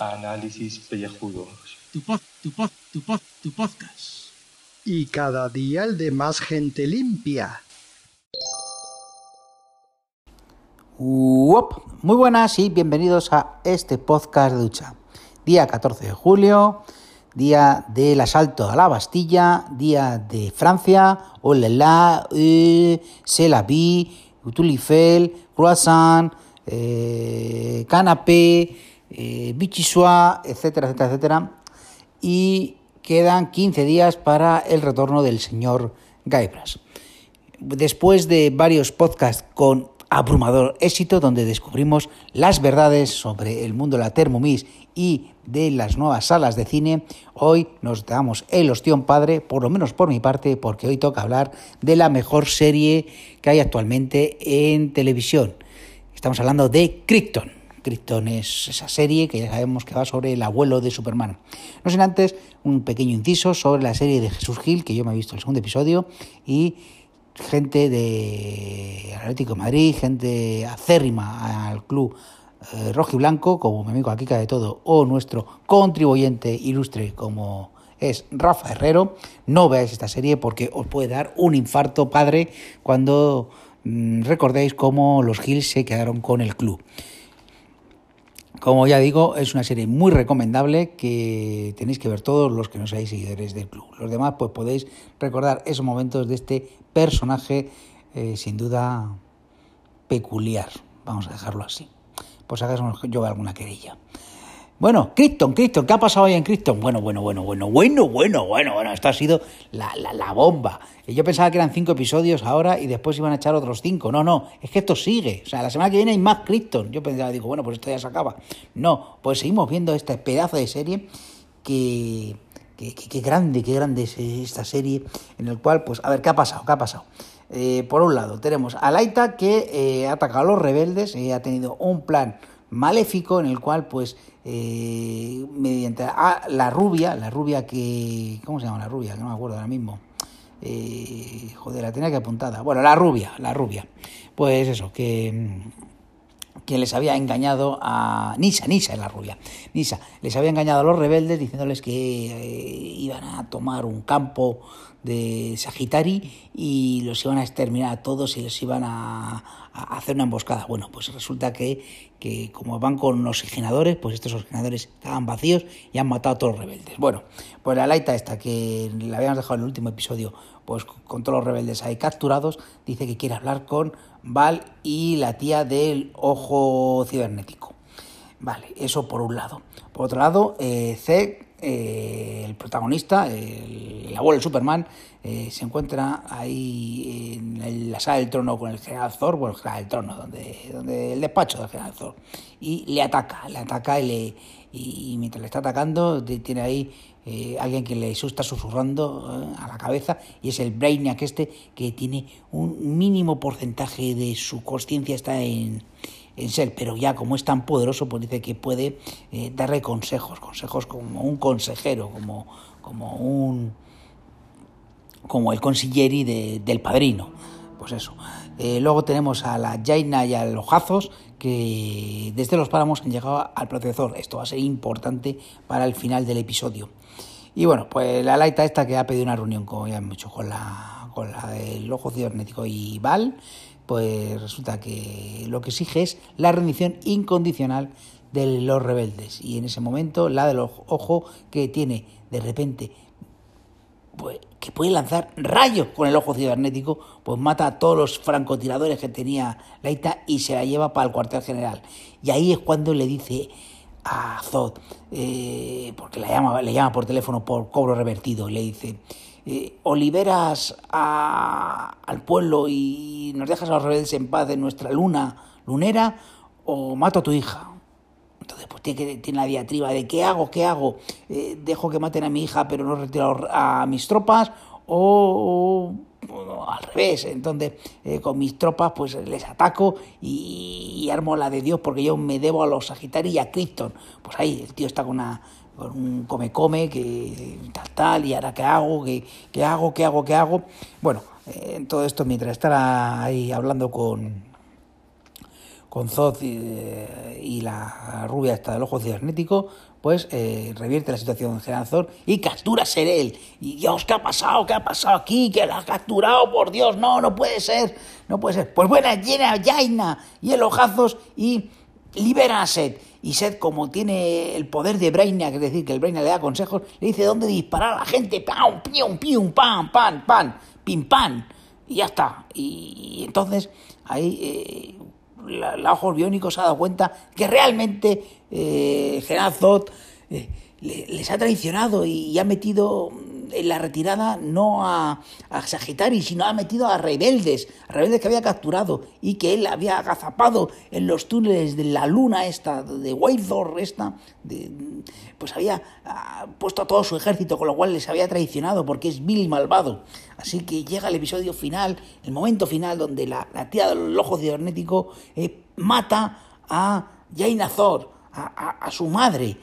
Análisis pellejudos. Tu pod, tu pod, tu pod, tu podcast. Y cada día el de más gente limpia. Uop. Muy buenas y bienvenidos a este podcast de ducha. Día 14 de julio, día del asalto a la Bastilla, día de Francia, olala, eh, c'est la vie, tulifel, croissant, eh, canapé, eh, bichisua, etcétera, etcétera, etcétera. Y quedan 15 días para el retorno del señor Gaibras. Después de varios podcasts con abrumador éxito donde descubrimos las verdades sobre el mundo de la Thermomix y de las nuevas salas de cine, hoy nos damos el ostión padre, por lo menos por mi parte, porque hoy toca hablar de la mejor serie que hay actualmente en televisión. Estamos hablando de Krypton. Krypton es esa serie que ya sabemos que va sobre el abuelo de Superman. No sin antes un pequeño inciso sobre la serie de Jesús Gil, que yo me he visto el segundo episodio, y gente de Atlético de Madrid, gente acérrima al club eh, rojo y blanco, como mi amigo Akika de todo, o nuestro contribuyente ilustre como es Rafa Herrero, no veáis esta serie porque os puede dar un infarto padre cuando mm, recordéis cómo los Gils se quedaron con el club. Como ya digo, es una serie muy recomendable que tenéis que ver todos los que no seáis seguidores del club. Los demás, pues podéis recordar esos momentos de este personaje eh, sin duda peculiar. Vamos a dejarlo así. Por si acaso veo alguna querella. Bueno, Krypton, Krypton, ¿qué ha pasado hoy en Krypton? Bueno, bueno, bueno, bueno, bueno, bueno, bueno, bueno, esto ha sido la, la, la bomba. Yo pensaba que eran cinco episodios ahora y después iban a echar otros cinco. No, no, es que esto sigue. O sea, la semana que viene hay más Krypton. Yo pensaba, digo, bueno, pues esto ya se acaba. No, pues seguimos viendo este pedazo de serie que, que grande, qué grande es esta serie, en el cual, pues, a ver, ¿qué ha pasado? ¿Qué ha pasado? Eh, por un lado, tenemos a Laita que eh, ha atacado a los rebeldes y ha tenido un plan maléfico en el cual pues eh, mediante a la rubia la rubia que cómo se llama la rubia que no me acuerdo ahora mismo. Eh, joder la tenía que apuntada. Bueno la rubia la rubia. Pues eso que que les había engañado a Nisa, Nisa es la rubia, Nisa, les había engañado a los rebeldes diciéndoles que eh, iban a tomar un campo de Sagitari y los iban a exterminar a todos y les iban a, hacer una emboscada. Bueno, pues resulta que, que, como van con oxigenadores, pues estos oxigenadores estaban vacíos y han matado a todos los rebeldes. Bueno, pues la Laita esta que la habíamos dejado en el último episodio, pues con todos los rebeldes ahí capturados, dice que quiere hablar con Val y la tía del ojo cibernético. Vale, eso por un lado. Por otro lado, eh, Zek, eh, el protagonista, el, el, abuelo de Superman, eh, se encuentra ahí en la sala del trono con el general Thor, bueno, el general del trono, donde, donde el despacho del general Thor, y le ataca, le ataca y, le, y, y mientras le está atacando tiene ahí eh, alguien que le está susurrando eh, a la cabeza y es el Brainiac este que tiene un mínimo porcentaje de su conciencia está en, en ser, pero ya como es tan poderoso, pues dice que puede eh, darle consejos, consejos como un consejero, como, como un como el consiglieri de, del padrino. Pues eso. Eh, luego tenemos a la Jaina y a los Hazos, que desde los páramos han llegado al procesor. Esto va a ser importante para el final del episodio. Y bueno, pues la Laita esta que ha pedido una reunión, como ya dicho, con la, con la del ojo cibernético y Val, pues resulta que lo que exige es la rendición incondicional de los rebeldes. Y en ese momento la del ojo que tiene de repente pues, que puede lanzar rayos con el ojo cibernético, pues mata a todos los francotiradores que tenía Laita y se la lleva para el cuartel general. Y ahí es cuando le dice a Zod, eh, porque la llama, le llama por teléfono por cobro revertido, le dice, eh, o liberas a, al pueblo y nos dejas a los rebeldes en paz de nuestra luna lunera, o mato a tu hija. Entonces, pues tiene, tiene la diatriba de ¿qué hago? ¿Qué hago? Eh, ¿Dejo que maten a mi hija pero no retiro a mis tropas? ¿O, o al revés? Entonces, eh, con mis tropas pues les ataco y, y, armo la de Dios porque yo me debo a los Sagitari y a Krypton. Pues ahí el tío está con una con un come come que tal tal y ahora qué hago qué, qué hago qué hago qué hago bueno en todo esto, mientras estará ahí hablando con, con Zod y, la rubia esta del ojo cibernético, pues eh, revierte la situación de Zod y captura a Serel. Y Dios, ¿qué ha pasado? ¿Qué ha pasado aquí? ¿Que la ha capturado? Por Dios, no, no puede ser, no puede ser. Pues buena, llena, Jaina y el ojazos y libera a Seth. Y Seth, como tiene el poder de Brainiac, es decir, que el Brainiac le da consejos, le dice dónde disparar a la gente. ¡Pam, pium, pium, pam, pam, pam, pim, pam! Y ya está. Y, entonces ahí eh, la, Ojos Biónicos se ha dado cuenta que realmente eh, eh les ha traicionado y ha metido la retirada no a, a sino ha metido a rebeldes, rebeldes que había capturado y que él había agazapado en los túneles de la luna esta, de Whitehorn esta, pues había ah, puesto a todo su ejército, con lo cual les había traicionado porque es vil y malvado. Así que llega el episodio final, el momento final donde la, tía del ojo cibernético eh, mata a Jaina Thor, a su madre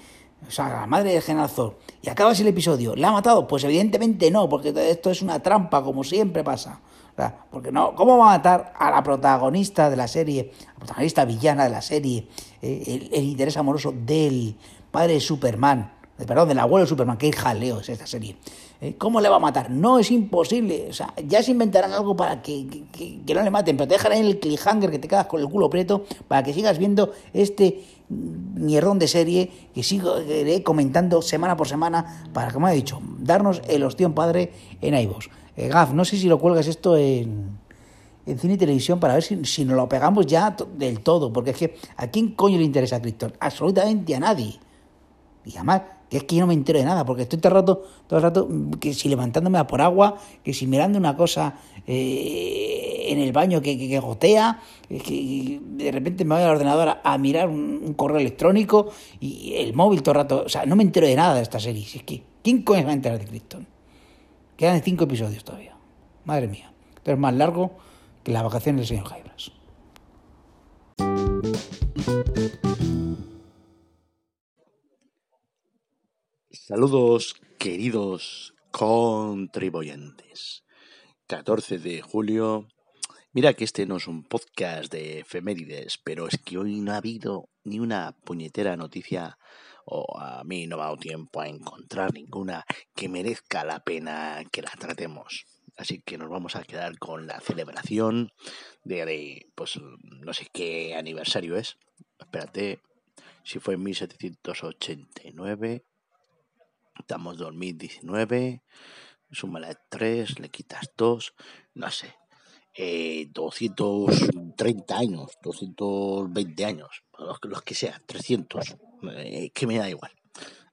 o sea, la madre de Genazor, y acabas el episodio, ¿la ha matado? Pues evidentemente no, porque esto es una trampa, como siempre pasa. porque no, ¿cómo va a matar a la protagonista de la serie, la protagonista villana de la serie, eh, el, interés amoroso del padre de Superman, perdón, del abuelo de Superman, que jaleo es esta serie? ¿Eh? ¿Cómo le va a matar? No es imposible. O sea, ya se inventarán algo para que, que, no le maten, pero te dejarán en el cliffhanger que te quedas con el culo preto para que sigas viendo este mierdón de serie que sigo comentando semana por semana para, como he dicho, darnos el ostión padre en iVoox. Eh, Gaf, no sé si lo cuelgas esto en, en cine y televisión para ver si, si nos lo pegamos ya del todo, porque es que ¿a quién coño le interesa Krypton? Absolutamente a nadie. Y además, que es que yo no me entero de nada, porque estoy todo el rato, todo el rato, que si levantándome a por agua, que si mirando una cosa eh, en el baño que, gotea, que de repente me voy al ordenador a, mirar un, correo electrónico y el móvil todo el rato, o sea, no me entero de nada de esta serie. es que, ¿quién coño va a enterar de Krypton? Quedan cinco episodios todavía. Madre mía. Esto es más largo que las vacaciones del señor Jaibras. Saludos, queridos contribuyentes. 14 de julio. Mira que este no es un podcast de efemérides, pero es que hoy no ha habido ni una puñetera noticia, o a mí no me ha dado tiempo a encontrar ninguna que merezca la pena que la tratemos. Así que nos vamos a quedar con la celebración de, pues no sé qué aniversario es. Espérate, si fue en 1789 Estamos 2019, súmale 3, le quitas 2, no sé, eh, 230 años, 220 años, los, que sean, 300, eh, que me da igual,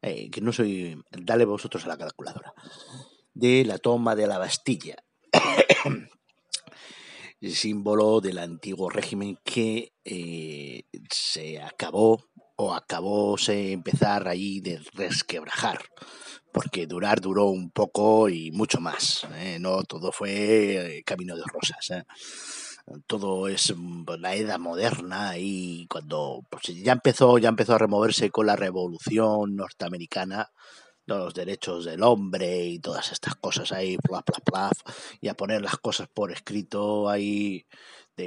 eh, que no soy, dale vosotros a la calculadora, de la toma de la Bastilla. símbolo del antiguo régimen que eh, se acabó o acabóse empezar ahí de resquebrajar, porque durar duró un poco y mucho más, ¿eh? no todo fue eh, camino de rosas. ¿eh? Todo es mm, la edad moderna y cuando pues, ya empezó ya empezó a removerse con la revolución norteamericana los derechos del hombre y todas estas cosas ahí, bla, bla, bla, y a poner las cosas por escrito ahí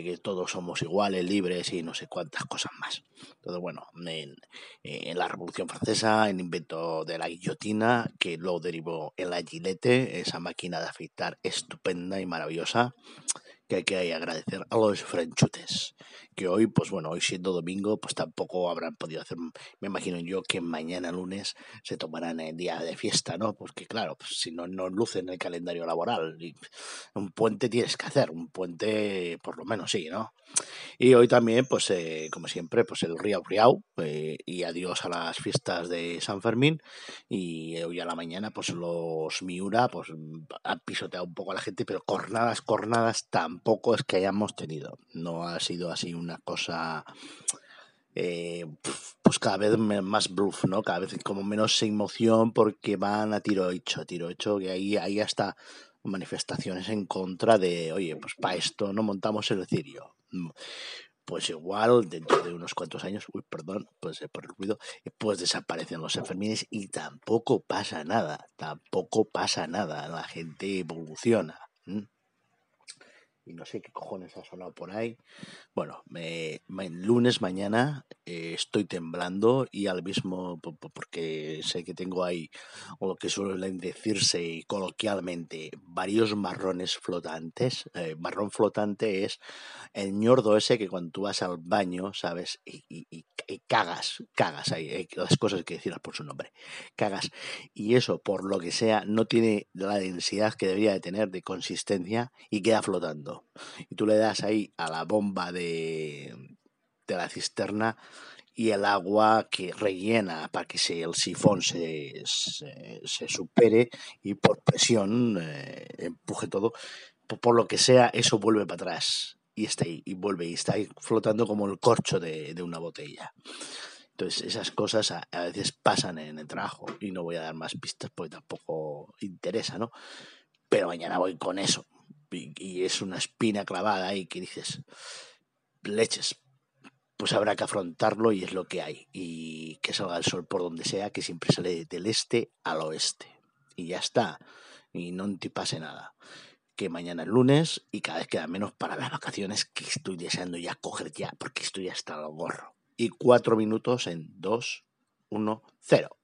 que todos somos iguales, libres y no sé cuántas cosas más. Todo bueno, en, en la Revolución Francesa, el invento de la guillotina, que lo derivó en la gilete, esa máquina de afeitar estupenda y maravillosa, que hay que agradecer a los franchutes, que hoy, pues bueno, hoy siendo domingo, pues tampoco habrán podido hacer, me imagino yo que mañana lunes se tomarán el día de fiesta, ¿no? Porque claro, pues si no, no lucen el calendario laboral, y un puente tienes que hacer, un puente por lo menos sí, ¿no? Y hoy también, pues eh, como siempre, pues el Riau Riau eh, y adiós a las fiestas de San Fermín y hoy a la mañana, pues los Miura, pues han pisoteado un poco a la gente, pero cornadas, cornadas tampoco es que hayamos tenido, no ha sido así una cosa eh, pues cada vez más bluff, ¿no? Cada vez como menos emoción porque van a tiro hecho, a tiro hecho, que ahí, ahí hasta manifestaciones en contra de, oye, pues para esto no montamos el cirio. Mm, pues igual dentro de unos cuantos años, uy, perdón, pues eh, por el ruido, pues desaparecen los enfermines y tampoco pasa nada, tampoco pasa nada, la gente evoluciona. Y no sé qué cojones ha sonado por ahí. Bueno, me, lunes mañana eh, estoy temblando y al mismo, porque sé que tengo ahí, o lo que suelen decirse coloquialmente, varios marrones flotantes. Eh, marrón flotante es el ñordo ese que cuando tú vas al baño, ¿sabes? Y, y, cagas, cagas ahí, las cosas que decirlas por su nombre, cagas. Y eso, por lo que sea, no tiene la densidad que debería de tener de consistencia y queda flotando y tú le das ahí a la bomba de, de la cisterna y el agua que rellena para que se, el sifón se, se, supere y por presión eh, empuje todo. Por, lo que sea, eso vuelve para atrás y está ahí, y vuelve y está ahí flotando como el corcho de, de una botella. Entonces, esas cosas a, a, veces pasan en el trabajo y no voy a dar más pistas porque tampoco interesa, ¿no? Pero mañana voy con eso y, es una espina clavada ahí que dices, leches, pues habrá que afrontarlo y es lo que hay. Y que salga el sol por donde sea, que siempre sale del este al oeste. Y ya está. Y no te pase nada. Que mañana es lunes y cada vez queda menos para las vacaciones que estoy deseando ya coger ya, porque estoy hasta el gorro. Y cuatro minutos en dos, uno, cero.